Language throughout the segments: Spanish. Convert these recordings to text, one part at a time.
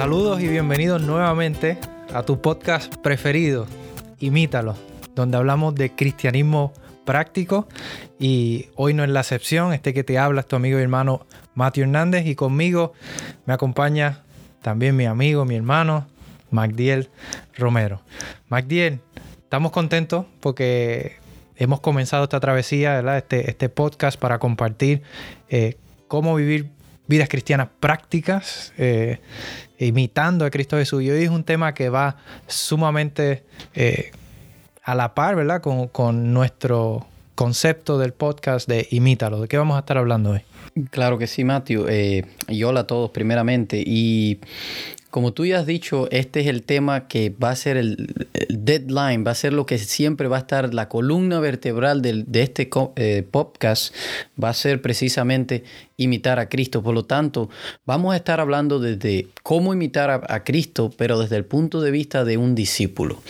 Saludos y bienvenidos nuevamente a tu podcast preferido, Imítalo, donde hablamos de cristianismo práctico y hoy no es la excepción, este que te habla es tu amigo y hermano Matthew Hernández y conmigo me acompaña también mi amigo, mi hermano, Magdiel Romero. Magdiel, estamos contentos porque hemos comenzado esta travesía, Este, este podcast para compartir eh, cómo vivir vidas cristianas prácticas, eh, imitando a Cristo Jesús. Y hoy es un tema que va sumamente eh, a la par, ¿verdad? Con, con, nuestro concepto del podcast de Imítalo. ¿De qué vamos a estar hablando hoy? Claro que sí, Matthew. y hola a todos primeramente. Y como tú ya has dicho, este es el tema que va a ser el, deadline, va a ser lo que siempre va a estar la columna vertebral de, este eh, podcast, va a ser precisamente imitar a Cristo. Por lo tanto, vamos a estar hablando desde cómo imitar a, Cristo, pero desde el punto de vista de un discípulo.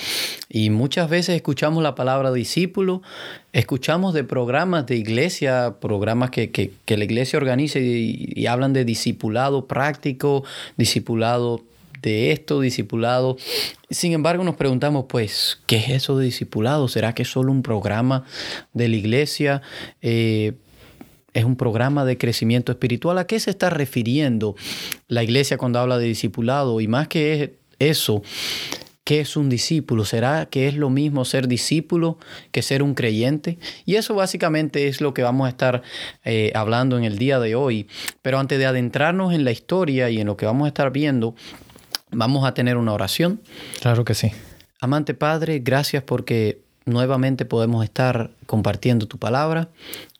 Y muchas veces escuchamos la palabra discípulo, escuchamos de programas de iglesia, programas que, la iglesia organiza y, y hablan de discipulado práctico, discipulado de esto, discipulado. Sin embargo, nos preguntamos, pues, ¿qué es eso de discipulado? ¿Será que es solo un programa de la iglesia? Eh, es un programa de crecimiento espiritual. ¿A qué se está refiriendo la iglesia cuando habla de discipulado? Y más que eso, ¿qué es un discípulo? ¿Será que es lo mismo ser discípulo que ser un creyente? Y eso básicamente es lo que vamos a estar eh, hablando en el día de hoy. Pero antes de adentrarnos en la historia y en lo que vamos a estar viendo, Vamos a tener una oración. Claro que sí. Amante Padre, gracias porque nuevamente podemos estar compartiendo tu palabra.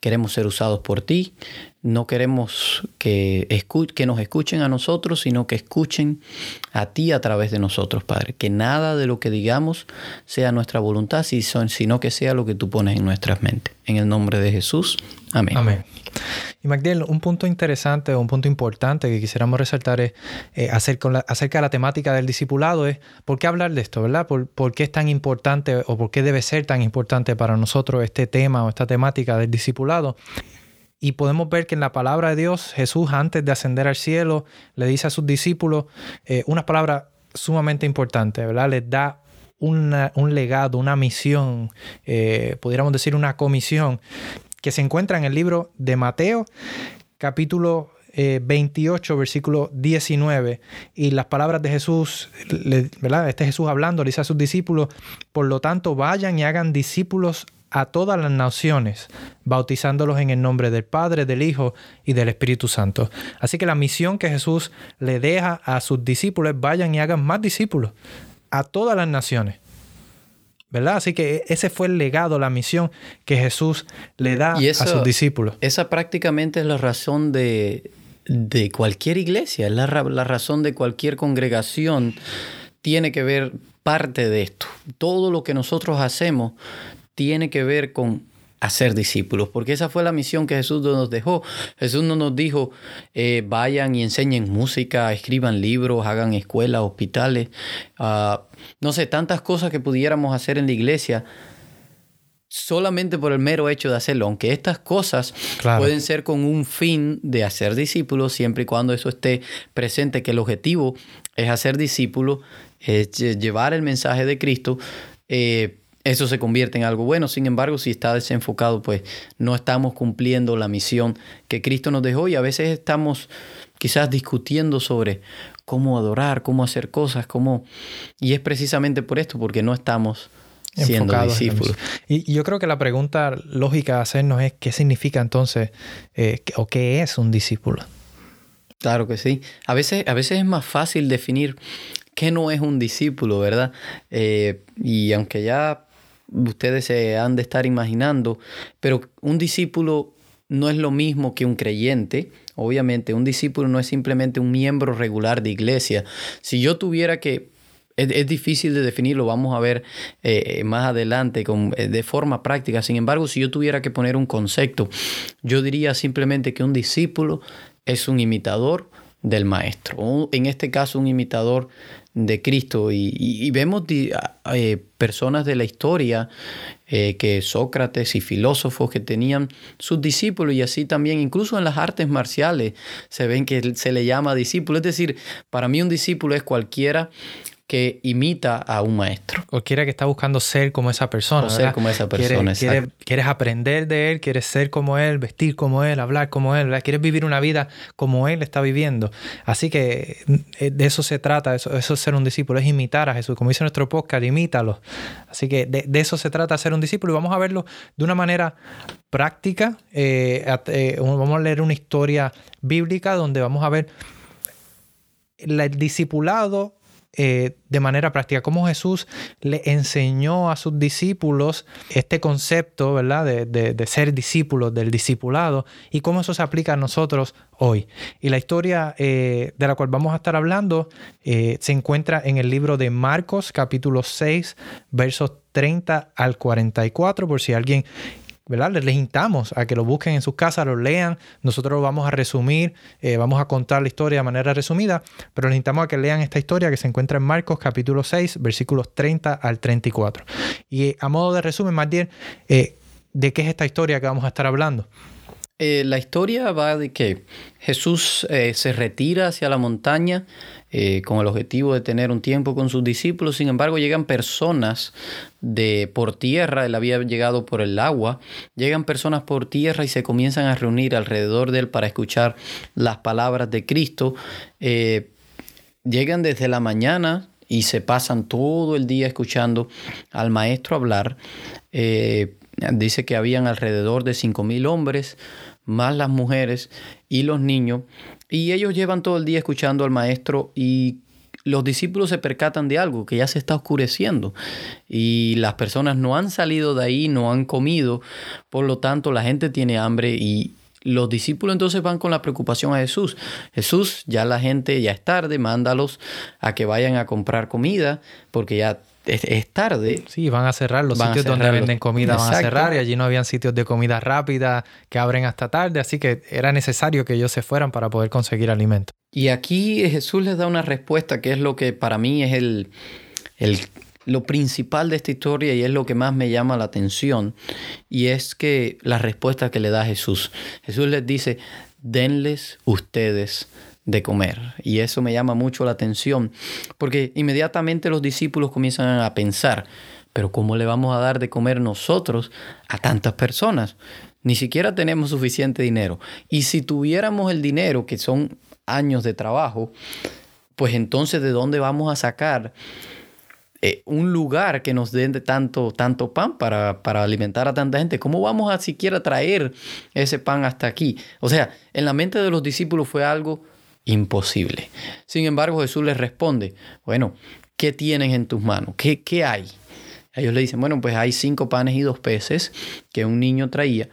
Queremos ser usados por ti. No queremos que, que nos escuchen a nosotros, sino que escuchen a ti a través de nosotros, Padre. Que nada de lo que digamos sea nuestra voluntad, sino que sea lo que tú pones en nuestras mentes. En el nombre de Jesús. Amén. Y Magdiel, un punto interesante o un punto importante que quisiéramos resaltar es eh, acerca, de la temática del discipulado es por qué hablar de esto, ¿verdad? Por, por, qué es tan importante o por qué debe ser tan importante para nosotros este tema o esta temática del discipulado. Y podemos ver que en la palabra de Dios, Jesús antes de ascender al cielo le dice a sus discípulos eh, unas palabras sumamente importantes, ¿verdad? Les da un legado, una misión, eh, pudiéramos decir una comisión, que se encuentra en el libro de Mateo, capítulo 28, eh, versículo 19. Y las palabras de Jesús, ¿verdad? Este Jesús hablando, le dice a sus discípulos, por lo tanto, vayan y hagan discípulos a todas las naciones, bautizándolos en el nombre del Padre, del Hijo y del Espíritu Santo. Así que la misión que Jesús le deja a sus discípulos vayan y hagan más discípulos a todas las naciones. ¿Verdad? Así que ese fue el legado, la misión que Jesús le da a sus discípulos. Esa prácticamente es la razón de, cualquier iglesia, es la, la razón de cualquier congregación. Tiene que ver parte de esto. Todo lo que nosotros hacemos tiene que ver con hacer discípulos, porque esa fue la misión que Jesús nos dejó. Jesús no nos dijo, eh, vayan y enseñen música, escriban libros, hagan escuelas, hospitales, ah, no sé, tantas cosas que pudiéramos hacer en la iglesia solamente por el mero hecho de hacerlo, aunque estas cosas pueden ser con un fin de hacer discípulos, siempre y cuando eso esté presente, que el objetivo es hacer discípulos, es llevar el mensaje de Cristo. Eh, eso se convierte en algo bueno. Sin embargo, si está desenfocado, pues no estamos cumpliendo la misión que Cristo nos dejó y a veces estamos quizás discutiendo sobre cómo adorar, cómo hacer cosas, cómo... Y es precisamente por esto, porque no estamos siendo discípulos. Y, yo creo que la pregunta lógica a hacernos es qué significa entonces eh, o qué es un discípulo. Claro que sí. A veces, a veces es más fácil definir qué no es un discípulo, ¿verdad? Eh, y aunque ya ustedes se han de estar imaginando, pero un discípulo no es lo mismo que un creyente. Obviamente, un discípulo no es simplemente un miembro regular de iglesia. Si yo tuviera que es, difícil de definirlo, vamos a ver eh, más adelante con, eh, de forma práctica. Sin embargo, si yo tuviera que poner un concepto, yo diría simplemente que un discípulo es un imitador del maestro, en este caso un imitador de Cristo. Y, vemos eh, personas de la historia, eh, que Sócrates y filósofos que tenían sus discípulos y así también, incluso en las artes marciales, se ven que se le llama discípulo. Es decir, para mí un discípulo es cualquiera que imita a un maestro. Cualquiera que está buscando ser como esa persona. O ser como esa persona. quieres aprender de él, quieres ser como él, vestir como él, hablar como él, quieres vivir una vida como él está viviendo. Así que eh, de eso se trata, eso, eso es ser un discípulo, es imitar a Jesús. Como dice nuestro podcast, imítalo. Así que de, eso se trata ser un discípulo y vamos a verlo de una manera práctica. Eh, eh, vamos a leer una historia bíblica donde vamos a ver el discipulado eh, de manera práctica, cómo Jesús le enseñó a sus discípulos este concepto, ¿verdad? De, ser discípulos, del discipulado, y cómo eso se aplica a nosotros hoy. Y la historia eh, de la cual vamos a estar hablando eh, se encuentra en el libro de Marcos, capítulo 6, versos 30 al 44, por si alguien ¿verdad? Les, invitamos a que lo busquen en sus casas, lo lean. Nosotros lo vamos a resumir, eh, vamos a contar la historia de manera resumida, pero les invitamos a que lean esta historia que se encuentra en Marcos capítulo 6, versículos 30 al 34. Y eh, a modo de resumen, más bien, eh, ¿de qué es esta historia que vamos a estar hablando? La historia va de que Jesús se retira hacia la montaña eh, con el objetivo de tener un tiempo con sus discípulos. Sin embargo, llegan personas de por tierra, él había llegado por el agua, llegan personas por tierra y se comienzan a reunir alrededor de él para escuchar las palabras de Cristo. Eh, llegan desde la mañana y se pasan todo el día escuchando al maestro hablar. Eh, dice que habían alrededor de cinco mil hombres, más las mujeres y los niños. Y ellos llevan todo el día escuchando al maestro y los discípulos se percatan de algo, que ya se está oscureciendo y las personas no han salido de ahí, no han comido, por lo tanto la gente tiene hambre y los discípulos entonces van con la preocupación a Jesús. Jesús, ya la gente ya es tarde, mándalos a que vayan a comprar comida porque ya es, tarde. Sí, van a cerrar los sitios donde venden comida, van a cerrar y allí no habían sitios de comida rápida que abren hasta tarde, así que era necesario que ellos se fueran para poder conseguir alimento. Y aquí Jesús les da una respuesta que es lo que para mí es el, el lo principal de esta historia y es lo que más me llama la atención y es que la respuesta que le da Jesús. Jesús les dice, denles ustedes de comer. Y eso me llama mucho la atención, porque inmediatamente los discípulos comienzan a pensar, pero ¿cómo le vamos a dar de comer nosotros a tantas personas? Ni siquiera tenemos suficiente dinero. Y si tuviéramos el dinero, que son años de trabajo, pues entonces ¿de dónde vamos a sacar eh, un lugar que nos dé tanto, tanto pan para, para, alimentar a tanta gente. ¿Cómo vamos a siquiera traer ese pan hasta aquí? O sea, en la mente de los discípulos fue algo imposible. Sin embargo, Jesús les responde, bueno, ¿qué tienes en tus manos? ¿Qué, qué hay? Ellos le dicen, bueno, pues hay cinco panes y dos peces que un niño traía.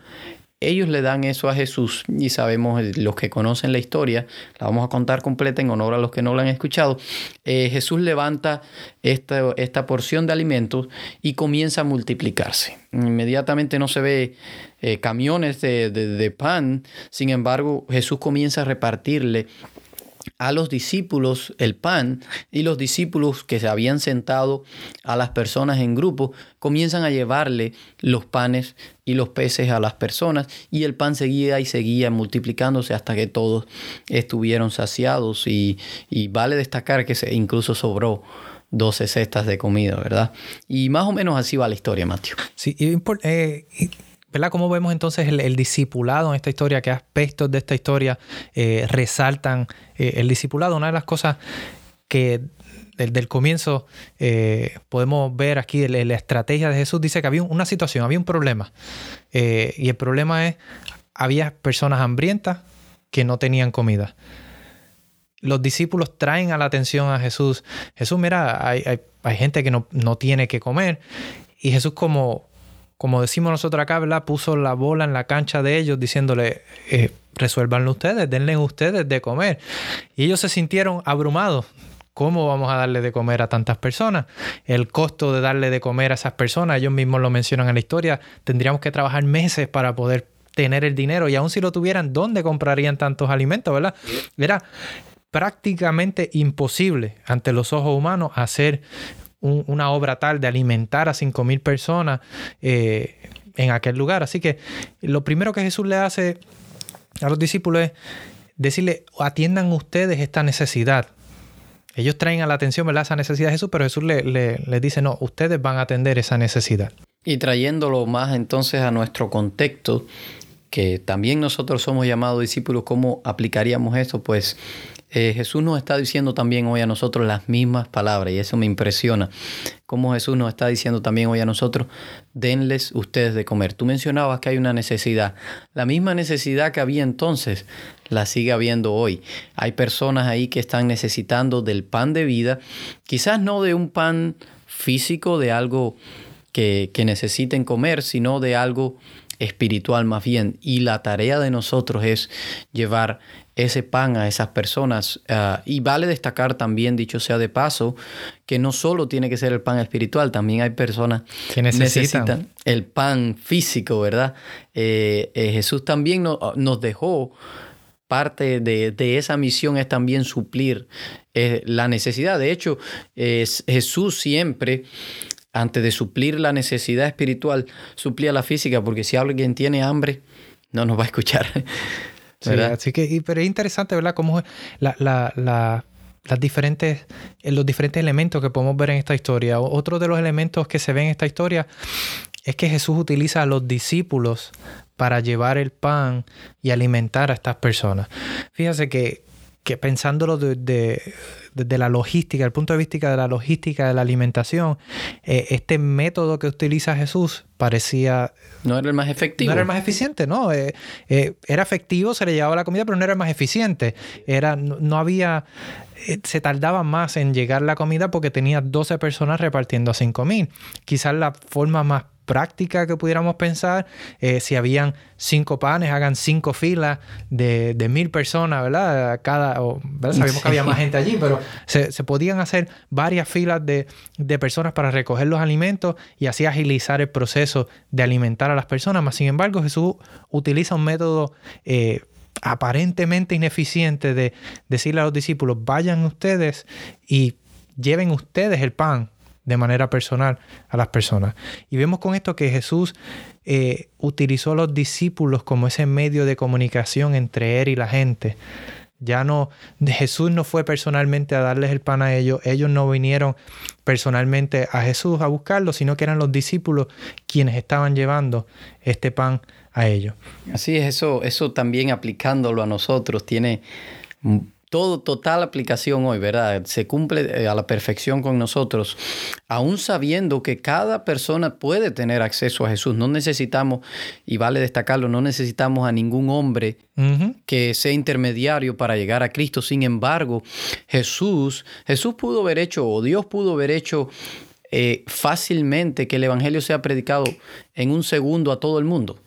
Ellos le dan eso a Jesús y sabemos, eh, los que conocen la historia, la vamos a contar completa en honor a los que no la han escuchado. Eh, Jesús levanta esta, esta porción de alimentos y comienza a multiplicarse. Inmediatamente no se ve eh, camiones de, de pan, sin embargo Jesús comienza a repartirle a los discípulos el pan y los discípulos que se habían sentado a las personas en grupo comienzan a llevarle los panes y los peces a las personas y el pan seguía y seguía multiplicándose hasta que todos estuvieron saciados y, vale destacar que se incluso sobró 12 cestas de comida, ¿verdad? Y más o menos así va la historia, Mateo. Sí, y, ¿verdad? ¿Cómo vemos entonces el, discipulado en esta historia? ¿Qué aspectos de esta historia eh, resaltan eh, el discipulado? Una de las cosas que desde el comienzo eh, podemos ver aquí la, estrategia de Jesús dice que había una situación, había un problema. y el problema es, había personas hambrientas que no tenían comida. Los discípulos traen a la atención a Jesús. Jesús, mira, hay, gente que no, no tiene que comer. Y Jesús como como decimos nosotros acá, ¿verdad? Puso la bola en la cancha de ellos diciéndole, eh, resuélvanlo ustedes, denle ustedes de comer. Y ellos se sintieron abrumados. ¿Cómo vamos a darle de comer a tantas personas? El costo de darle de comer a esas personas, ellos mismos lo mencionan en la historia, tendríamos que trabajar meses para poder tener el dinero y aun si lo tuvieran, ¿dónde comprarían tantos alimentos, verdad? Era prácticamente imposible ante los ojos humanos hacer una obra tal de alimentar a 5.000 personas eh, en aquel lugar. Así que lo primero que Jesús le hace a los discípulos es decirle, atiendan ustedes esta necesidad. Ellos traen a la atención esa necesidad de Jesús, pero Jesús les le, dice, no, ustedes van a atender esa necesidad. Y trayéndolo más entonces a nuestro contexto, que también nosotros somos llamados discípulos, ¿cómo aplicaríamos esto? Pues eh, Jesús nos está diciendo también hoy a nosotros las mismas palabras y eso me impresiona. Como Jesús nos está diciendo también hoy a nosotros, denles ustedes de comer. Tú mencionabas que hay una necesidad. La misma necesidad que había entonces la sigue habiendo hoy. Hay personas ahí que están necesitando del pan de vida, quizás no de un pan físico, de algo que, que necesiten comer, sino de algo espiritual más bien. Y la tarea de nosotros es llevar ese pan a esas personas. Ah, y vale destacar también, dicho sea de paso, que no solo tiene que ser el pan espiritual, también hay personas que necesitan, el pan físico, ¿verdad? Eh, eh, Jesús también nos dejó parte de, esa misión es también suplir eh, la necesidad. De hecho, Jesús siempre antes de suplir la necesidad espiritual, suplía la física, porque si alguien tiene hambre, no nos va a escuchar. Sí, así que, pero es interesante, ¿verdad? Cómo la, las diferentes, los diferentes elementos que podemos ver en esta historia. Otro de los elementos que se ve en esta historia es que Jesús utiliza a los discípulos para llevar el pan y alimentar a estas personas. Fíjese que que pensándolo desde de, la logística, el punto de vista de la logística de la alimentación, eh, este método que utiliza Jesús parecía... No era el más efectivo. No era el más eficiente, ¿no? Eh, eh, era efectivo, se le llevaba la comida, pero no era el más eficiente. Era, no, había... se tardaba más en llegar la comida porque tenía 12 personas repartiendo a 5.000. Quizás la forma más práctica que pudiéramos pensar. Eh, si habían cinco panes, hagan cinco filas de, mil personas, ¿verdad? Cada, Sabíamos que había más gente allí, pero se, podían hacer varias filas de, personas para recoger los alimentos y así agilizar el proceso de alimentar a las personas. Mas, sin embargo, Jesús utiliza un método... Eh, aparentemente ineficiente de decirle a los discípulos, vayan ustedes y lleven ustedes el pan de manera personal a las personas. Y vemos con esto que Jesús eh, utilizó a los discípulos como ese medio de comunicación entre él y la gente. Ya no, Jesús no fue personalmente a darles el pan a ellos, ellos no vinieron personalmente a Jesús a buscarlo, sino que eran los discípulos quienes estaban llevando este pan a ellos. Así es, eso, eso también aplicándolo a nosotros tiene todo total aplicación hoy, ¿verdad? Se cumple eh, a la perfección con nosotros, aún sabiendo que cada persona puede tener acceso a Jesús. No necesitamos, y vale destacarlo, no necesitamos a ningún hombre que sea intermediario para llegar a Cristo. Sin embargo, Jesús, Jesús pudo haber hecho, o Dios pudo haber hecho eh, fácilmente que el Evangelio sea predicado en un segundo a todo el mundo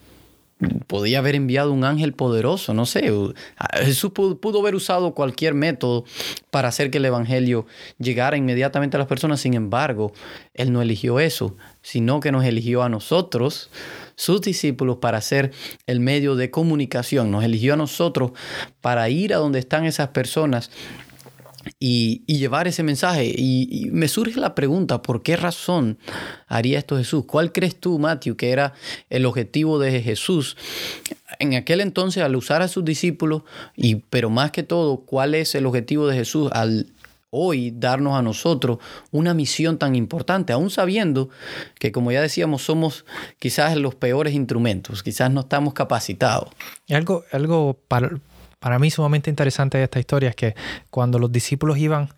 podía haber enviado un ángel poderoso, no sé. Jesús pudo, haber usado cualquier método para hacer que el Evangelio llegara inmediatamente a las personas. Sin embargo, Él no eligió eso, sino que nos eligió a nosotros, sus discípulos, para ser el medio de comunicación. Nos eligió a nosotros para ir a donde están esas personas y, llevar ese mensaje. Y, me surge la pregunta, ¿por qué razón haría esto Jesús? ¿Cuál crees tú, Matthew, que era el objetivo de Jesús en aquel entonces al usar a sus discípulos? Y, pero más que todo, ¿cuál es el objetivo de Jesús al hoy darnos a nosotros una misión tan importante, aún sabiendo que, como ya decíamos, somos quizás los peores instrumentos, quizás no estamos capacitados. Algo, algo para, para mí sumamente interesante de esta historia es que cuando los discípulos iban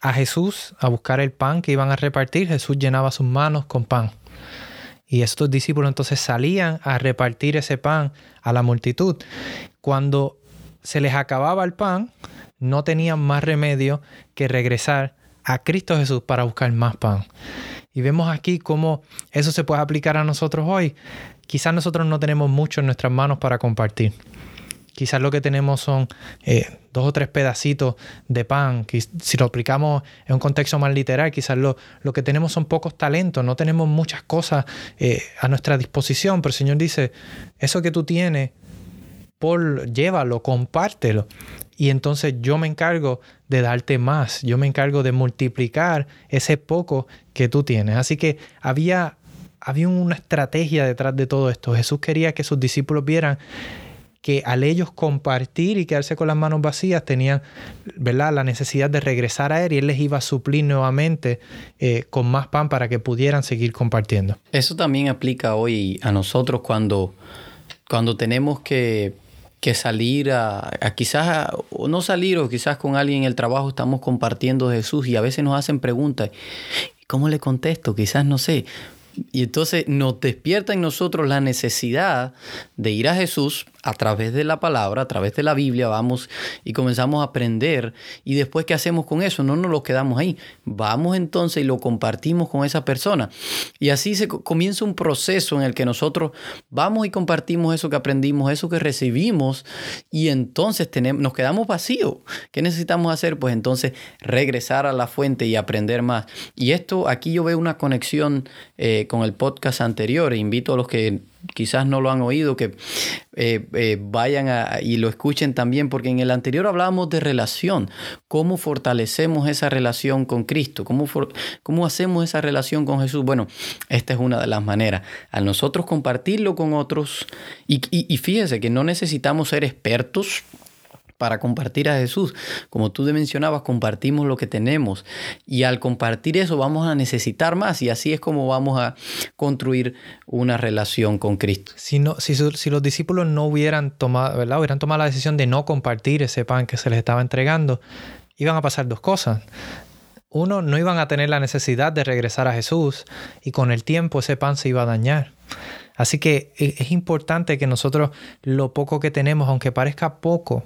a Jesús a buscar el pan que iban a repartir, Jesús llenaba sus manos con pan. Y estos discípulos entonces salían a repartir ese pan a la multitud. Cuando se les acababa el pan, no tenían más remedio que regresar a Cristo Jesús para buscar más pan. Y vemos aquí cómo eso se puede aplicar a nosotros hoy. Quizás nosotros no tenemos mucho en nuestras manos para compartir. Quizás lo que tenemos son eh, dos o tres pedacitos de pan. Si lo aplicamos en un contexto más literal, quizás lo, lo que tenemos son pocos talentos, no tenemos muchas cosas eh, a nuestra disposición, pero el Señor dice, eso que tú tienes, por, llévalo, compártelo. y entonces yo me encargo de darte más, yo me encargo de multiplicar ese poco que tú tienes. Así que había, había una estrategia detrás de todo esto. Jesús quería que sus discípulos vieran que al ellos compartir y quedarse con las manos vacías tenían ¿verdad? la necesidad de regresar a Él y Él les iba a suplir nuevamente eh, con más pan para que pudieran seguir compartiendo. Eso también aplica hoy a nosotros cuando, cuando tenemos que, salir a, quizás, o no salir, o quizás con alguien en el trabajo estamos compartiendo Jesús y a veces nos hacen preguntas. ¿Cómo le contesto? Quizás no sé. Y entonces nos despierta en nosotros la necesidad de ir a Jesús a través de la palabra, a través de la Biblia, vamos y comenzamos a aprender. Y después, ¿qué hacemos con eso? No nos lo quedamos ahí. Vamos entonces y lo compartimos con esa persona. Y así se comienza un proceso en el que nosotros vamos y compartimos eso que aprendimos, eso que recibimos, y entonces tenemos, nos quedamos vacíos. ¿Qué necesitamos hacer? Pues entonces regresar a la fuente y aprender más. Y esto, aquí yo veo una conexión eh, con el podcast anterior. Invito a los que quizás no lo han oído, que eh, eh, vayan y lo escuchen también, porque en el anterior hablábamos de relación, cómo fortalecemos esa relación con Cristo, cómo, cómo hacemos esa relación con Jesús. Bueno, esta es una de las maneras. Al nosotros compartirlo con otros, y, y, y fíjese que no necesitamos ser expertos para compartir a Jesús. Como tú mencionabas, compartimos lo que tenemos y al compartir eso vamos a necesitar más y así es como vamos a construir una relación con Cristo. Si, no, si, los discípulos no hubieran tomado, ¿verdad? hubieran tomado la decisión de no compartir ese pan que se les estaba entregando, iban a pasar dos cosas. Uno, no iban a tener la necesidad de regresar a Jesús y con el tiempo ese pan se iba a dañar. Así que e, es importante que nosotros lo poco que tenemos, aunque parezca poco,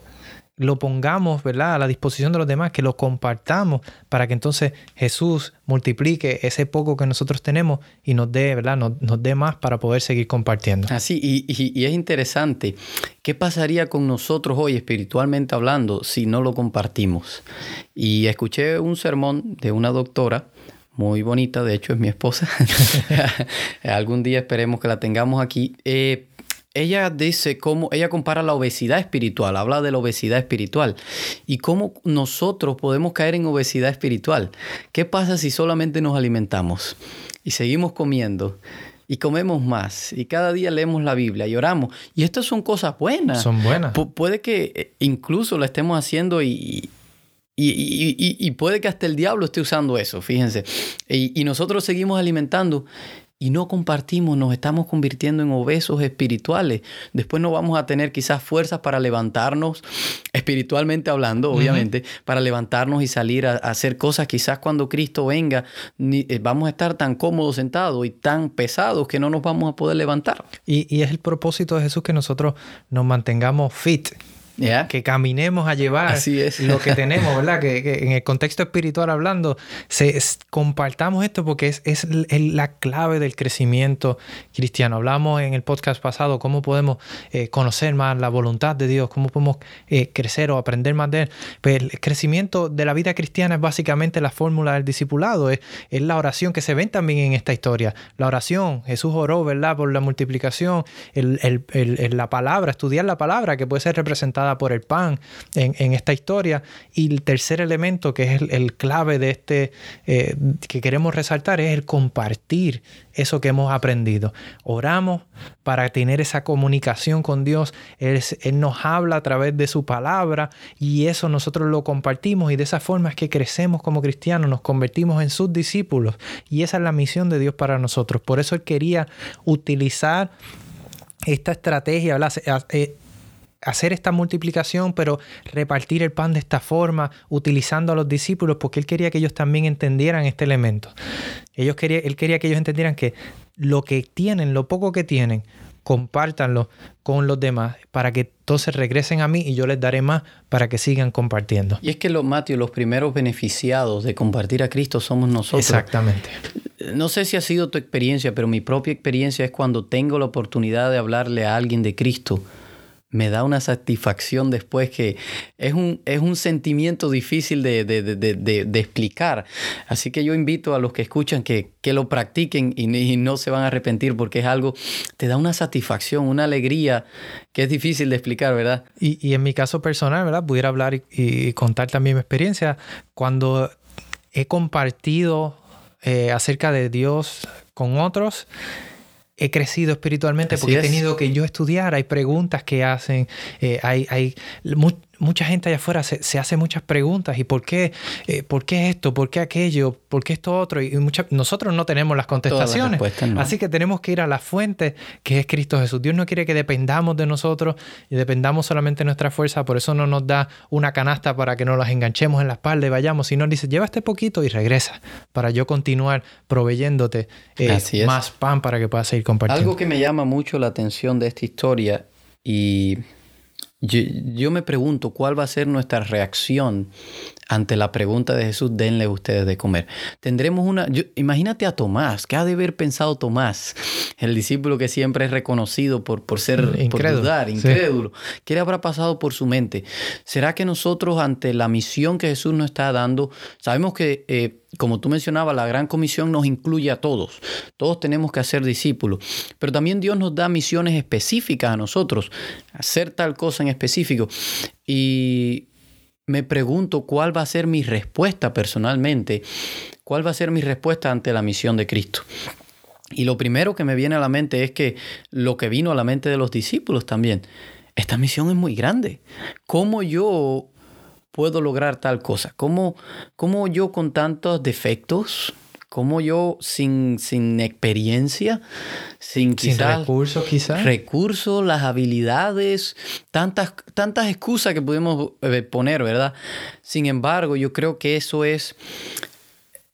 lo pongamos ¿verdad? a la disposición de los demás, que lo compartamos para que entonces Jesús multiplique ese poco que nosotros tenemos y nos dé, ¿verdad? Nos, dé más para poder seguir compartiendo. Así, y, es interesante, ¿qué pasaría con nosotros hoy espiritualmente hablando si no lo compartimos? Y escuché un sermón de una doctora muy bonita, de hecho es mi esposa. Algún día esperemos que la tengamos aquí. Eh, ella dice cómo, ella compara la obesidad espiritual, habla de la obesidad espiritual y cómo nosotros podemos caer en obesidad espiritual. ¿Qué pasa si solamente nos alimentamos y seguimos comiendo? y comemos más y cada día leemos la Biblia y oramos. Y estas son cosas buenas. Son buenas. puede que eh, incluso lo estemos haciendo y, y, puede que hasta el diablo esté usando eso, fíjense. y nosotros seguimos alimentando y no compartimos, nos estamos convirtiendo en obesos espirituales. Después no vamos a tener quizás fuerzas para levantarnos, espiritualmente hablando, obviamente, para levantarnos y salir a, hacer cosas. Quizás cuando Cristo venga, eh, vamos a estar tan cómodos sentados y tan pesados que no nos vamos a poder levantar. Y, y es el propósito de Jesús que nosotros nos mantengamos fit que caminemos a llevar lo que tenemos, ¿verdad? Que, en el contexto espiritual hablando, se, compartamos esto porque es, es la clave del crecimiento cristiano. Hablamos en el podcast pasado cómo podemos eh, conocer más la voluntad de Dios, cómo podemos eh, crecer o aprender más de Él. Pues el crecimiento de la vida cristiana es básicamente la fórmula del discipulado, es, es la oración que se ven también en esta historia. La oración, Jesús oró, ¿verdad? Por la multiplicación, el, la palabra, estudiar la palabra que puede ser representada por el pan en, esta historia. Y el tercer elemento, que es el, clave de este, eh, que queremos resaltar, es el compartir eso que hemos aprendido. Oramos para tener esa comunicación con Dios. Él, nos habla a través de su palabra y eso nosotros lo compartimos y de esa forma es que crecemos como cristianos, nos convertimos en sus discípulos y esa es la misión de Dios para nosotros. Por eso Él quería utilizar esta estrategia, ¿verdad? Hacer esta multiplicación, pero repartir el pan de esta forma, utilizando a los discípulos, porque él quería que ellos también entendieran este elemento. Ellos quería, él quería que ellos entendieran que lo que tienen, lo poco que tienen, compártanlo con los demás para que entonces regresen a mí y yo les daré más para que sigan compartiendo. Y es que los Mateo, los primeros beneficiados de compartir a Cristo somos nosotros. Exactamente. No sé si ha sido tu experiencia, pero mi propia experiencia es cuando tengo la oportunidad de hablarle a alguien de Cristo me da una satisfacción después que es un, es un sentimiento difícil de, de, explicar. Así que yo invito a los que escuchan que, que lo practiquen y, no se van a arrepentir porque es algo, te da una satisfacción, una alegría que es difícil de explicar, ¿verdad? Y, y en mi caso personal, ¿verdad? Pudiera hablar y, y contar también mi experiencia cuando he compartido eh, acerca de Dios con otros he crecido espiritualmente porque he tenido que yo estudiar, hay preguntas que hacen, eh, hay, hay mucha gente allá afuera se, hace muchas preguntas. ¿Y por qué, eh, por qué esto? ¿Por qué aquello? ¿Por qué esto otro? Y nosotros no tenemos las contestaciones. Así que tenemos que ir a la fuente que es Cristo Jesús. Dios no quiere que dependamos de nosotros y dependamos solamente de nuestra fuerza. Por eso no nos da una canasta para que nos las enganchemos en la espalda y vayamos, sino dice, lleva este poquito y regresa para yo continuar proveyéndote eh, más pan para que puedas seguir compartiendo. Algo que me llama mucho la atención de esta historia y yo, me pregunto cuál va a ser nuestra reacción ante la pregunta de Jesús, denle ustedes de comer. Tendremos una, imagínate a Tomás, ¿qué ha de haber pensado Tomás? El discípulo que siempre es reconocido por, por ser, incrédulo, por dudar, incrédulo. ¿Qué le habrá pasado por su mente? ¿Será que nosotros ante la misión que Jesús nos está dando, sabemos que, eh, como tú mencionabas, la gran comisión nos incluye a todos. Todos tenemos que hacer discípulos, pero también Dios nos da misiones específicas a nosotros, hacer tal cosa en específico. Y me pregunto cuál va a ser mi respuesta personalmente, cuál va a ser mi respuesta ante la misión de Cristo. Y lo primero que me viene a la mente es que lo que vino a la mente de los discípulos también, esta misión es muy grande. ¿Cómo yo puedo lograr tal cosa? ¿Cómo, cómo yo con tantos defectos, cómo yo sin, sin experiencia, sin, recursos quizás. Recursos, las habilidades, tantas, tantas excusas que podemos eh, poner, ¿verdad? Sin embargo, yo creo que eso es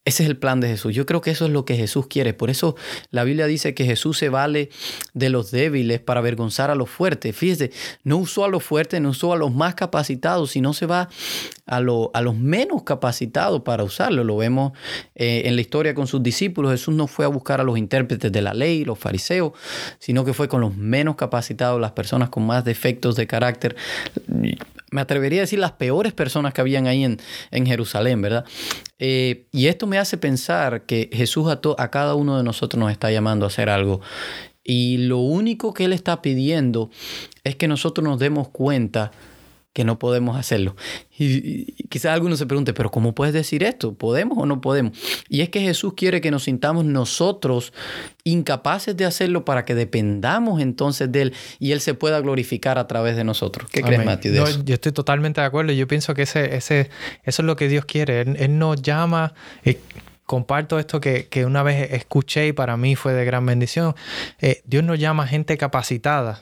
ese es el plan de Jesús. Yo creo que eso es lo que Jesús quiere. Por eso la Biblia dice que Jesús se vale de los débiles para avergonzar a los fuertes. Fíjese, no usó a los fuertes, no usó a los más capacitados, sino se va a, los menos capacitados para usarlo. Lo vemos eh, en la historia con sus discípulos. Jesús no fue a buscar a los intérpretes de la ley, los fariseos, sino que fue con los menos capacitados, las personas con más defectos de carácter me atrevería a decir las peores personas que habían ahí en, Jerusalén, ¿verdad? Eh, y esto me hace pensar que Jesús a cada uno de nosotros nos está llamando a hacer algo. Y lo único que Él está pidiendo es que nosotros nos demos cuenta que no podemos hacerlo. Y, quizás alguno se pregunte, pero ¿cómo puedes decir esto? ¿Podemos o no podemos? Y es que Jesús quiere que nos sintamos nosotros incapaces de hacerlo para que dependamos entonces de Él y Él se pueda glorificar a través de nosotros. ¿Qué crees, Mati? yo estoy totalmente de acuerdo. Yo pienso que ese, ese, eso es lo que Dios quiere. Él, nos llama... Eh, comparto esto que, una vez escuché y para mí fue de gran bendición. Eh, Dios nos llama gente capacitada.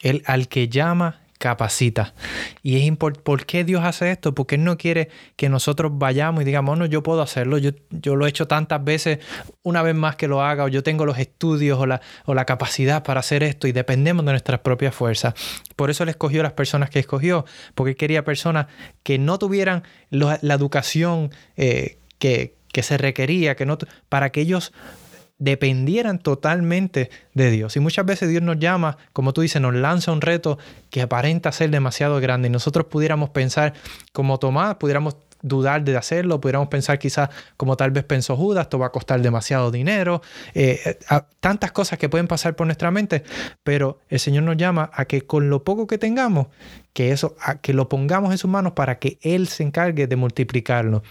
Él al que llama capacita. Y es importante, ¿por qué Dios hace esto? Porque Él no quiere que nosotros vayamos y digamos, no, yo puedo hacerlo, yo, yo lo he hecho tantas veces, una vez más que lo haga, o yo tengo los estudios o la, o la capacidad para hacer esto y dependemos de nuestras propias fuerzas. Por eso Él escogió las personas que escogió, porque Él quería personas que no tuvieran la educación eh, que, que se requería, que no, para que ellos dependieran totalmente de Dios. Y muchas veces Dios nos llama, como tú dices, nos lanza un reto que aparenta ser demasiado grande y nosotros pudiéramos pensar como Tomás, pudiéramos dudar de hacerlo, pudiéramos pensar quizás como tal vez pensó Judas, esto va a costar demasiado dinero, eh, eh, tantas cosas que pueden pasar por nuestra mente, pero el Señor nos llama a que con lo poco que tengamos, que eso, a que lo pongamos en sus manos para que Él se encargue de multiplicarlo.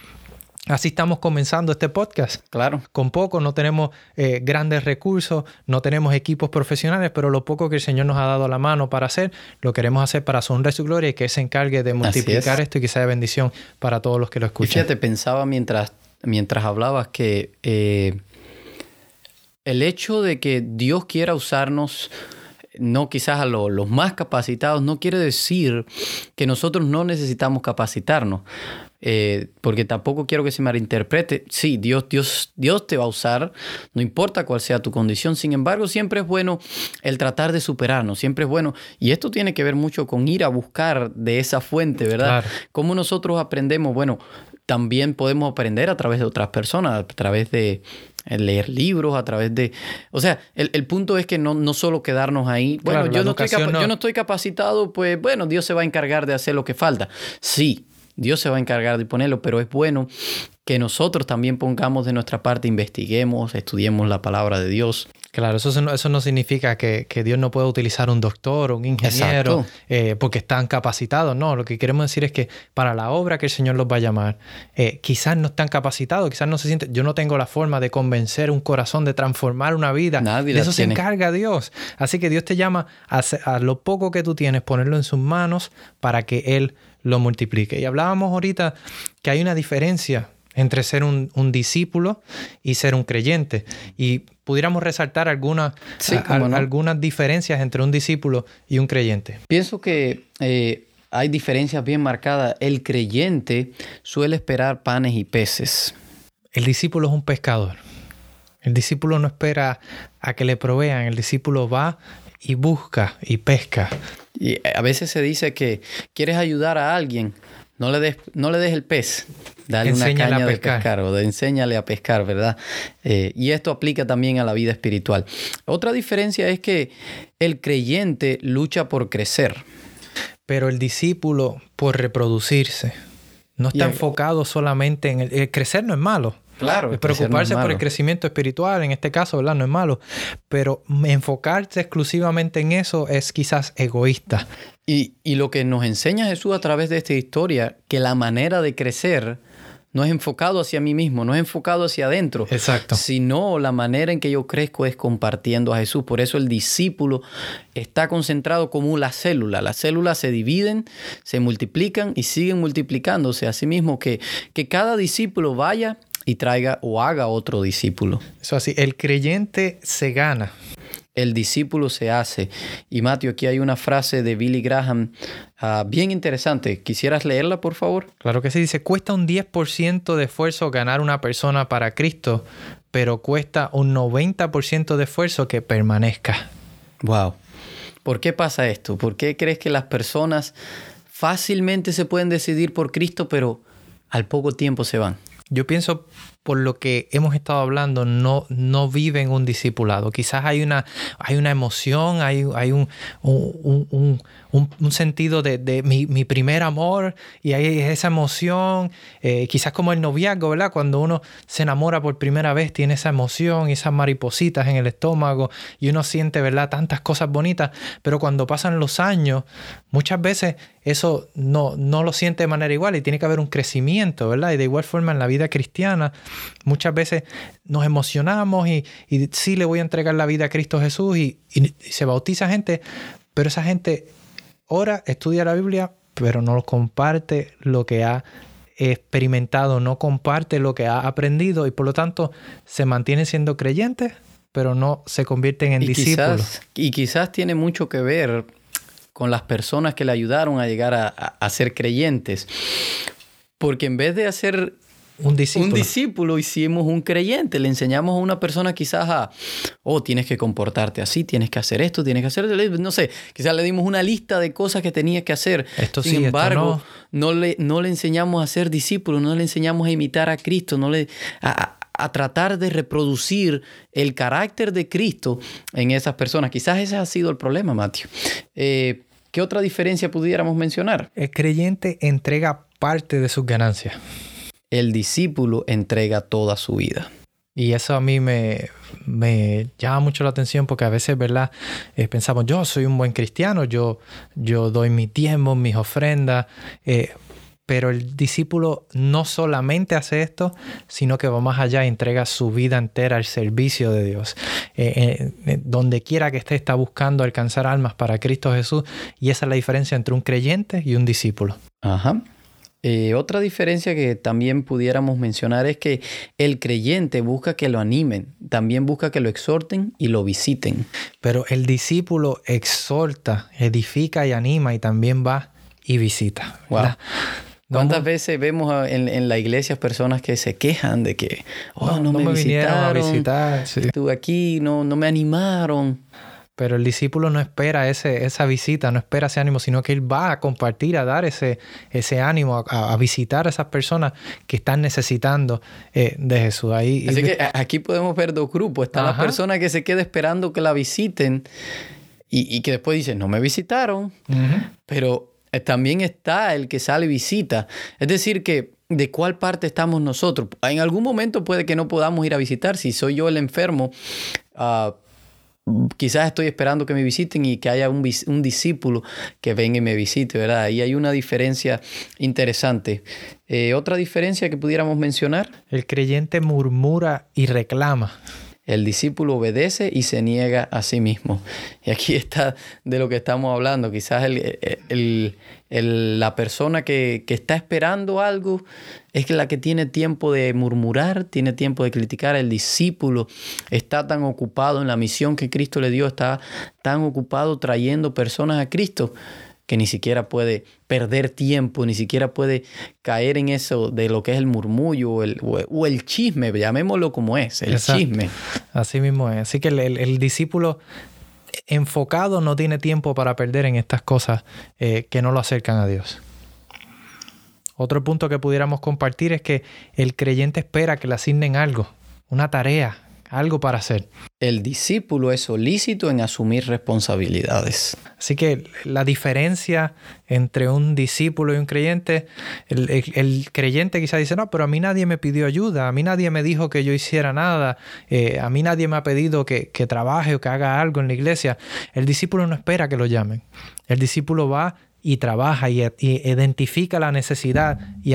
Así estamos comenzando este podcast. Claro. Con poco, no tenemos eh, grandes recursos, no tenemos equipos profesionales, pero lo poco que el Señor nos ha dado la mano para hacer, lo queremos hacer para su honra y su gloria y que Él se encargue de multiplicar esto y que sea bendición para todos los que lo escuchan. fíjate, pensaba mientras, mientras hablabas que eh, el hecho de que Dios quiera usarnos no quizás a los más capacitados, no quiere decir que nosotros no necesitamos capacitarnos. Eh, porque tampoco quiero que se malinterprete. Sí, Dios, Dios, Dios te va a usar, no importa cuál sea tu condición. Sin embargo, siempre es bueno el tratar de superarnos, siempre es bueno. Y esto tiene que ver mucho con ir a buscar de esa fuente, ¿verdad? ¿Cómo nosotros aprendemos? Bueno, también podemos aprender a través de otras personas, a través de, leer libros, a través de... O sea, el, punto es que no, no solo quedarnos ahí. Bueno, yo, no estoy yo no estoy capacitado, pues bueno, Dios se va a encargar de hacer lo que falta. Sí, Dios se va a encargar de ponerlo, pero es bueno que nosotros también pongamos de nuestra parte, investiguemos, estudiemos la palabra de Dios. Claro, eso, eso no significa que, Dios no pueda utilizar un doctor o un ingeniero eh, porque están capacitados. No, lo que queremos decir es que para la obra que el Señor los va a llamar, eh, quizás no están capacitados, quizás no se sienten. Yo no tengo la forma de convencer un corazón, de transformar una vida. Nadie de eso se encarga Dios. Así que Dios te llama a, a lo poco que tú tienes, ponerlo en sus manos para que Él lo multiplique. Y hablábamos ahorita que hay una diferencia entre ser un, discípulo y ser un creyente. Y pudiéramos resaltar algunas, algunas diferencias entre un discípulo y un creyente. Pienso que eh, hay diferencias bien marcadas. El creyente suele esperar panes y peces. El discípulo es un pescador. El discípulo no espera a que le provean, el discípulo va y busca y pesca. Y a veces se dice que quieres ayudar a alguien, no le des, no le des el pez, dale una caña a pescar. de pescar o enséñale a pescar, ¿verdad? Eh, y esto aplica también a la vida espiritual. Otra diferencia es que el creyente lucha por crecer. Pero el discípulo por reproducirse. No está enfocado solamente en el, crecer no es malo. Claro. Preocuparse por el crecimiento espiritual, en este caso, ¿verdad? No es malo. Pero enfocarse exclusivamente en eso es quizás egoísta. Y, y lo que nos enseña Jesús a través de esta historia, que la manera de crecer no es enfocado hacia mí mismo, no es enfocado hacia adentro. Exacto. Sino la manera en que yo crezco es compartiendo a Jesús. Por eso el discípulo está concentrado como la célula. Las células se dividen, se multiplican y siguen multiplicándose. Asimismo, que, que cada discípulo vaya y traiga o haga otro discípulo. Eso así, el creyente se gana. El discípulo se hace. Y Mateo, aquí hay una frase de Billy Graham ah, bien interesante. ¿Quisieras leerla, por favor? Claro que sí. Dice, cuesta un 10% de esfuerzo ganar una persona para Cristo, pero cuesta un 90% de esfuerzo que permanezca. Wow. ¿Por qué pasa esto? ¿Por qué crees que las personas fácilmente se pueden decidir por Cristo, pero al poco tiempo se van? Yo pienso por lo que hemos estado hablando, no, no viven un discipulado. Quizás hay una, hay una emoción, hay, hay un, un, un, sentido de, de mi, mi, primer amor y hay esa emoción, eh, quizás como el noviazgo, ¿verdad? Cuando uno se enamora por primera vez, tiene esa emoción y esas maripositas en el estómago y uno siente, ¿verdad? Tantas cosas bonitas, pero cuando pasan los años, muchas veces eso no, no lo siente de manera igual y tiene que haber un crecimiento, ¿verdad? Y de igual forma en la vida cristiana, Muchas veces nos emocionamos y, sí le voy a entregar la vida a Cristo Jesús y, se bautiza gente, pero esa gente ora, estudia la Biblia, pero no comparte lo que ha experimentado, no comparte lo que ha aprendido y por lo tanto se mantiene siendo creyentes, pero no se convierten en discípulos. y quizás tiene mucho que ver con las personas que le ayudaron a llegar a, a ser creyentes. Porque en vez de hacer un discípulo. Un discípulo hicimos un creyente. Le enseñamos a una persona quizás a, oh, tienes que comportarte así, tienes que hacer esto, tienes que hacer, no sé, quizás le dimos una lista de cosas que tenía que hacer. Esto Sin embargo, no. le, no le enseñamos a ser discípulo, no le enseñamos a imitar a Cristo, no le, a, tratar de reproducir el carácter de Cristo en esas personas. Quizás ese ha sido el problema, Mateo. Eh, ¿Qué otra diferencia pudiéramos mencionar? El creyente entrega parte de sus ganancias el discípulo entrega toda su vida. Y eso a mí me, me llama mucho la atención porque a veces, ¿verdad? Eh, pensamos, yo soy un buen cristiano, yo, yo doy mi tiempo, mis ofrendas, eh, pero el discípulo no solamente hace esto, sino que va más allá y entrega su vida entera al servicio de Dios. Eh, donde quiera que esté, está buscando alcanzar almas para Cristo Jesús y esa es la diferencia entre un creyente y un discípulo. Ajá. Eh, otra diferencia que también pudiéramos mencionar es que el creyente busca que lo animen, también busca que lo exhorten y lo visiten. Pero el discípulo exhorta, edifica y anima y también va y visita. ¿Cuántas veces vemos en, la iglesia personas que se quejan de que, oh, no, me, visitaron, a visitar, estuve aquí, no, no me animaron? Pero el discípulo no espera ese, esa visita, no espera ese ánimo, sino que él va a compartir, a dar ese, ese ánimo, a, visitar a esas personas que están necesitando eh, de Jesús. Ahí, Así que aquí podemos ver dos grupos. Está la persona que se queda esperando que la visiten y, que después dice, no me visitaron, pero eh, también está el que sale y visita. Es decir, que de cuál parte estamos nosotros. En algún momento puede que no podamos ir a visitar. Si soy yo el enfermo, uh, quizás estoy esperando que me visiten y que haya un, discípulo que venga y me visite, ¿verdad? Ahí hay una diferencia interesante. Eh, otra diferencia que pudiéramos mencionar. El creyente murmura y reclama. El discípulo obedece y se niega a sí mismo. Y aquí está de lo que estamos hablando. Quizás la persona que, que, está esperando algo es la que tiene tiempo de murmurar, tiene tiempo de criticar. El discípulo está tan ocupado en la misión que Cristo le dio, está tan ocupado trayendo personas a Cristo que ni siquiera puede perder tiempo, ni siquiera puede caer en eso de lo que es el murmullo o el, o el chisme, llamémoslo como es, el chisme. Así mismo es. Así que el, discípulo enfocado no tiene tiempo para perder en estas cosas eh, que no lo acercan a Dios. Otro punto que pudiéramos compartir es que el creyente espera que le asignen algo, una tarea, algo para hacer. El discípulo es solícito en asumir responsabilidades. Así que la diferencia entre un discípulo y un creyente, el, creyente quizá dice, no, pero a mí nadie me pidió ayuda, a mí nadie me dijo que yo hiciera nada, eh, a mí nadie me ha pedido que, que trabaje o que haga algo en la iglesia. El discípulo no espera que lo llamen. El discípulo va y trabaja y, identifica la necesidad y,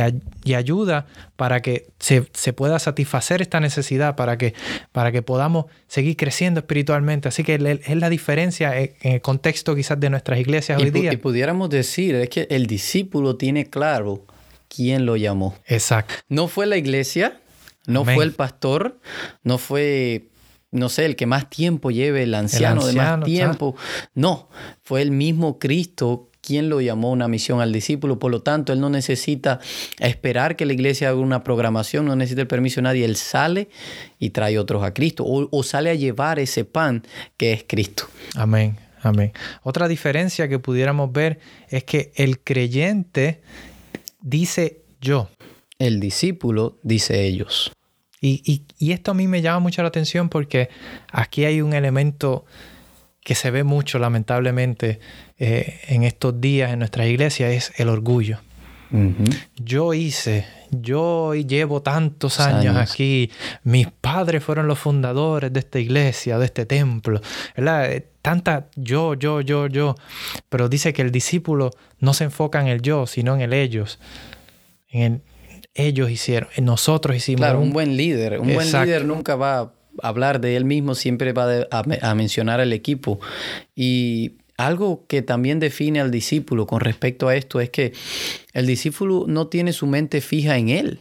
ayuda para que se, pueda satisfacer esta necesidad, para que, para que podamos seguir creciendo espiritualmente. Así que es la diferencia en el contexto quizás de nuestras iglesias hoy día. Y pudiéramos decir, es que el discípulo tiene claro quién lo llamó. Exacto. No fue la iglesia, no fue el pastor, no fue no sé, el que más tiempo lleve, el anciano, de más tiempo. No, fue el mismo Cristo quién lo llamó una misión al discípulo. Por lo tanto, él no necesita esperar que la iglesia haga una programación, no necesita el permiso de nadie. Él sale y trae otros a Cristo o, sale a llevar ese pan que es Cristo. Amén, amén. Otra diferencia que pudiéramos ver es que el creyente dice yo. El discípulo dice ellos. Y, y esto a mí me llama mucho la atención porque aquí hay un elemento que se ve mucho lamentablemente eh, en estos días en nuestra iglesia es el orgullo. Yo hice, yo llevo tantos años, aquí, mis padres fueron los fundadores de esta iglesia, de este templo, ¿verdad? Eh, tanta yo, yo, yo, yo, pero dice que el discípulo no se enfoca en el yo, sino en el ellos, en el ellos hicieron, en nosotros hicimos. Claro, un, buen líder, un buen líder nunca va hablar de él mismo, siempre va a, mencionar al equipo. Y algo que también define al discípulo con respecto a esto es que el discípulo no tiene su mente fija en él.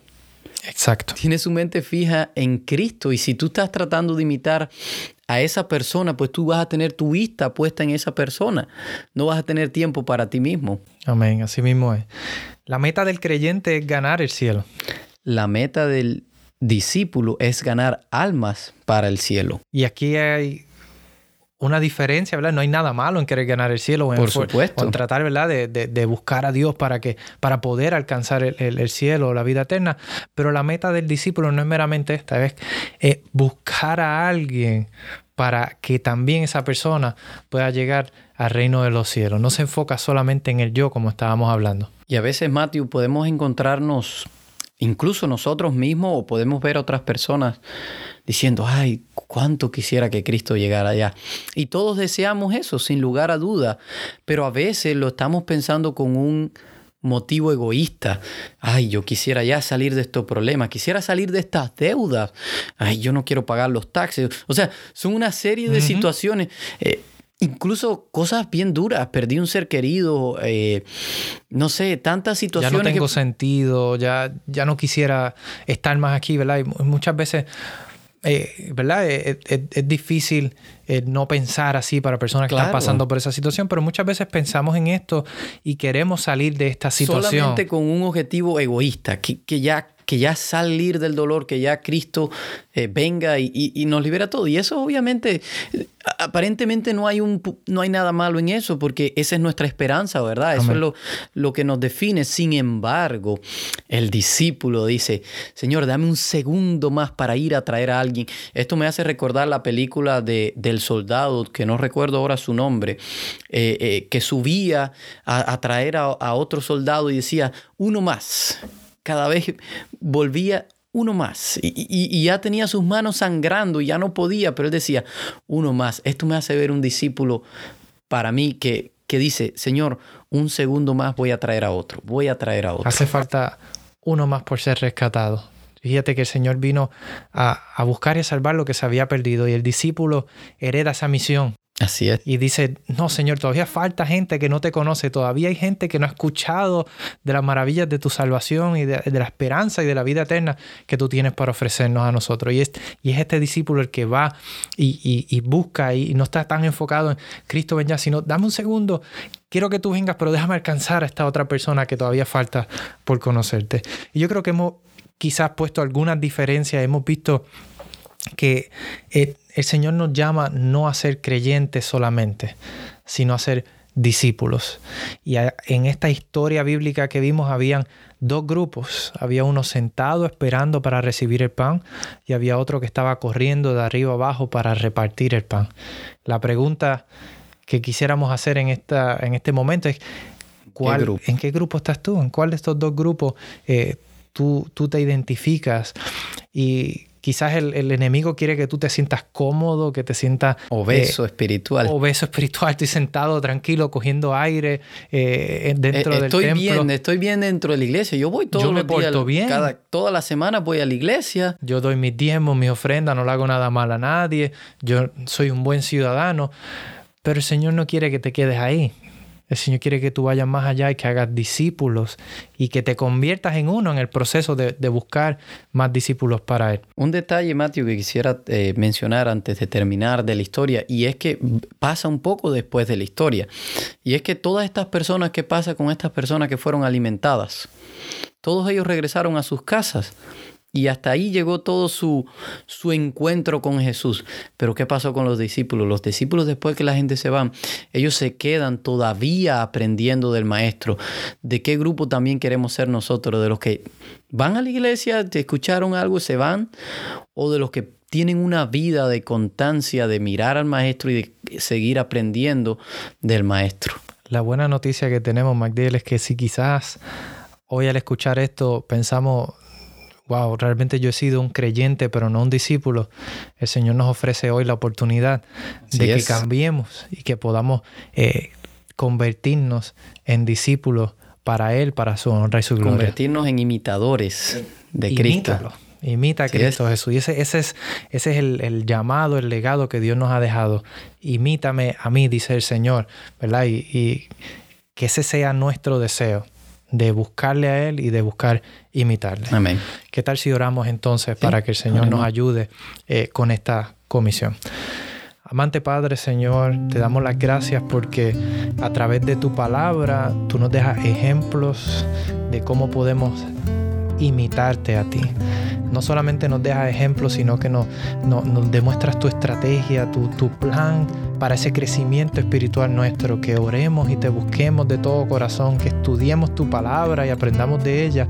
Exacto. Tiene su mente fija en Cristo. Y si tú estás tratando de imitar a esa persona, pues tú vas a tener tu vista puesta en esa persona. No vas a tener tiempo para ti mismo. Amén. Así mismo es. La meta del creyente es ganar el cielo. La meta del discípulo es ganar almas para el cielo. Y aquí hay una diferencia, ¿verdad? No hay nada malo en querer ganar el cielo o en, Por supuesto. en tratar, ¿verdad? De, buscar a Dios para, que, para poder alcanzar el, cielo o la vida eterna. Pero la meta del discípulo no es meramente esta, es buscar a alguien para que también esa persona pueda llegar al reino de los cielos. No se enfoca solamente en el yo, como estábamos hablando. Y a veces, Matthew, podemos encontrarnos incluso nosotros mismos o podemos ver otras personas diciendo, ay, cuánto quisiera que Cristo llegara allá. Y todos deseamos eso, sin lugar a duda, pero a veces lo estamos pensando con un motivo egoísta. Ay, yo quisiera ya salir de estos problemas, quisiera salir de estas deudas. Ay, yo no quiero pagar los taxes. O sea, son una serie de situaciones. Eh, incluso cosas bien duras. Perdí un ser querido, eh, no sé, tantas situaciones. Ya no tengo sentido, ya, ya no quisiera estar más aquí, ¿verdad? Y muchas veces, eh, ¿verdad? Eh, es, difícil no pensar así para personas que están pasando por esa situación, pero muchas veces pensamos en esto y queremos salir de esta situación. Solamente con un objetivo egoísta, que, que ya que ya salir del dolor, que ya Cristo eh, venga y, nos libera todo. Y eso obviamente, aparentemente no hay, un, no hay nada malo en eso, porque esa es nuestra esperanza, ¿verdad? Eso es lo, lo que nos define. Sin embargo, el discípulo dice, Señor, dame un segundo más para ir a traer a alguien. Esto me hace recordar la película de, del soldado, que no recuerdo ahora su nombre, eh, eh, que subía a, traer a, a otro soldado y decía, uno más. Cada vez volvía uno más. Y, ya tenía sus manos sangrando, ya no podía, pero él decía, uno más. Esto me hace ver un discípulo para mí que, que dice, Señor, un segundo más voy a traer a otro, voy a traer a otro. Hace falta uno más por ser rescatado. Fíjate que el Señor vino a, a buscar y a salvar lo que se había perdido y el discípulo hereda esa misión. Así es. Y dice, no, Señor, todavía falta gente que no te conoce, todavía hay gente que no ha escuchado de las maravillas de tu salvación y de, la esperanza y de la vida eterna que tú tienes para ofrecernos a nosotros. Y es, y es este discípulo el que va y, busca y, no está tan enfocado en Cristo ven ya, sino dame un segundo, quiero que tú vengas, pero déjame alcanzar a esta otra persona que todavía falta por conocerte. Y yo creo que hemos quizás puesto algunas diferencias, hemos visto que eh, el Señor nos llama no a ser creyentes solamente, sino a ser discípulos. Y en esta historia bíblica que vimos habían dos grupos. Había uno sentado esperando para recibir el pan y había otro que estaba corriendo de arriba abajo para repartir el pan. La pregunta que quisiéramos hacer en, esta, en este momento es, ¿cuál, ¿en qué grupo estás tú? ¿En cuál de estos dos grupos eh, tú, tú te identificas? Y Quizás el, enemigo quiere que tú te sientas cómodo, que te sientas... Obeso eh, espiritual. Obeso espiritual. Estoy sentado tranquilo, cogiendo aire eh, dentro eh, del templo. Estoy bien, estoy bien dentro de la iglesia. Yo voy todos Yo me porto bien. Cada, toda la semana voy a la iglesia. Yo doy mis diezmos, mis ofrendas, no le hago nada mal a nadie. Yo soy un buen ciudadano. Pero el Señor no quiere que te quedes ahí. El Señor quiere que tú vayas más allá y que hagas discípulos y que te conviertas en uno en el proceso de, buscar más discípulos para Él. Un detalle, Matthew, que quisiera eh, mencionar antes de terminar de la historia, y es que pasa un poco después de la historia, y es que todas estas personas, ¿qué pasa con estas personas que fueron alimentadas? Todos ellos regresaron a sus casas y hasta ahí llegó todo su, su encuentro con Jesús. Pero ¿qué pasó con los discípulos? Los discípulos después que la gente se va, ellos se quedan todavía aprendiendo del Maestro. ¿De qué grupo también queremos ser nosotros? ¿De los que van a la iglesia, te escucharon algo, se van? ¿O de los que tienen una vida de constancia, de mirar al Maestro y de seguir aprendiendo del Maestro? La buena noticia que tenemos, MacDill, es que si quizás hoy al escuchar esto pensamos wow, realmente yo he sido un creyente, pero no un discípulo, el Señor nos ofrece hoy la oportunidad de que cambiemos y que podamos eh, convertirnos en discípulos para Él, para su honra y su gloria. Convertirnos en imitadores de Cristo. Imita a Cristo Jesús. Y ese, ese es, ese es el, llamado, el legado que Dios nos ha dejado. Imítame a mí, dice el Señor, ¿verdad? y que ese sea nuestro deseo de buscarle a Él y de buscar imitarle. Amén. ¿Qué tal si oramos entonces para que el Señor nos ayude eh, con esta comisión? Amante Padre, Señor, te damos las gracias porque a través de tu palabra tú nos dejas ejemplos de cómo podemos imitarte a ti. No solamente nos dejas ejemplos, sino que nos, nos, demuestras tu estrategia, tu, tu plan para ese crecimiento espiritual nuestro, que oremos y te busquemos de todo corazón, que estudiemos tu palabra y aprendamos de ella,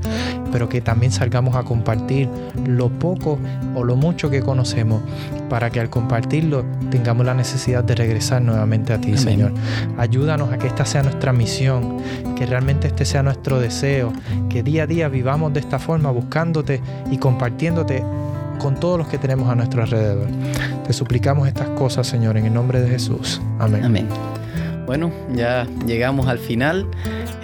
pero que también salgamos a compartir lo poco o lo mucho que conocemos, para que al compartirlo tengamos la necesidad de regresar nuevamente a ti, Señor. Ayúdanos a que esta sea nuestra misión, que realmente este sea nuestro deseo, que día a día vivamos de esta forma buscándote y compartiéndote con todos los que tenemos a nuestro alrededor. Te suplicamos estas cosas, Señor, en el nombre de Jesús. Amén. Amén. Bueno, ya llegamos al final.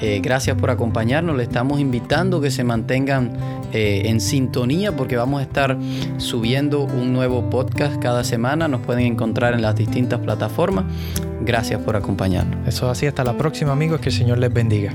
Eh, gracias por acompañarnos. Le estamos invitando que se mantengan eh, en sintonía porque vamos a estar subiendo un nuevo podcast cada semana. Nos pueden encontrar en las distintas plataformas. Gracias por acompañarnos. Eso así. Hasta la próxima, amigos. Que el Señor les bendiga.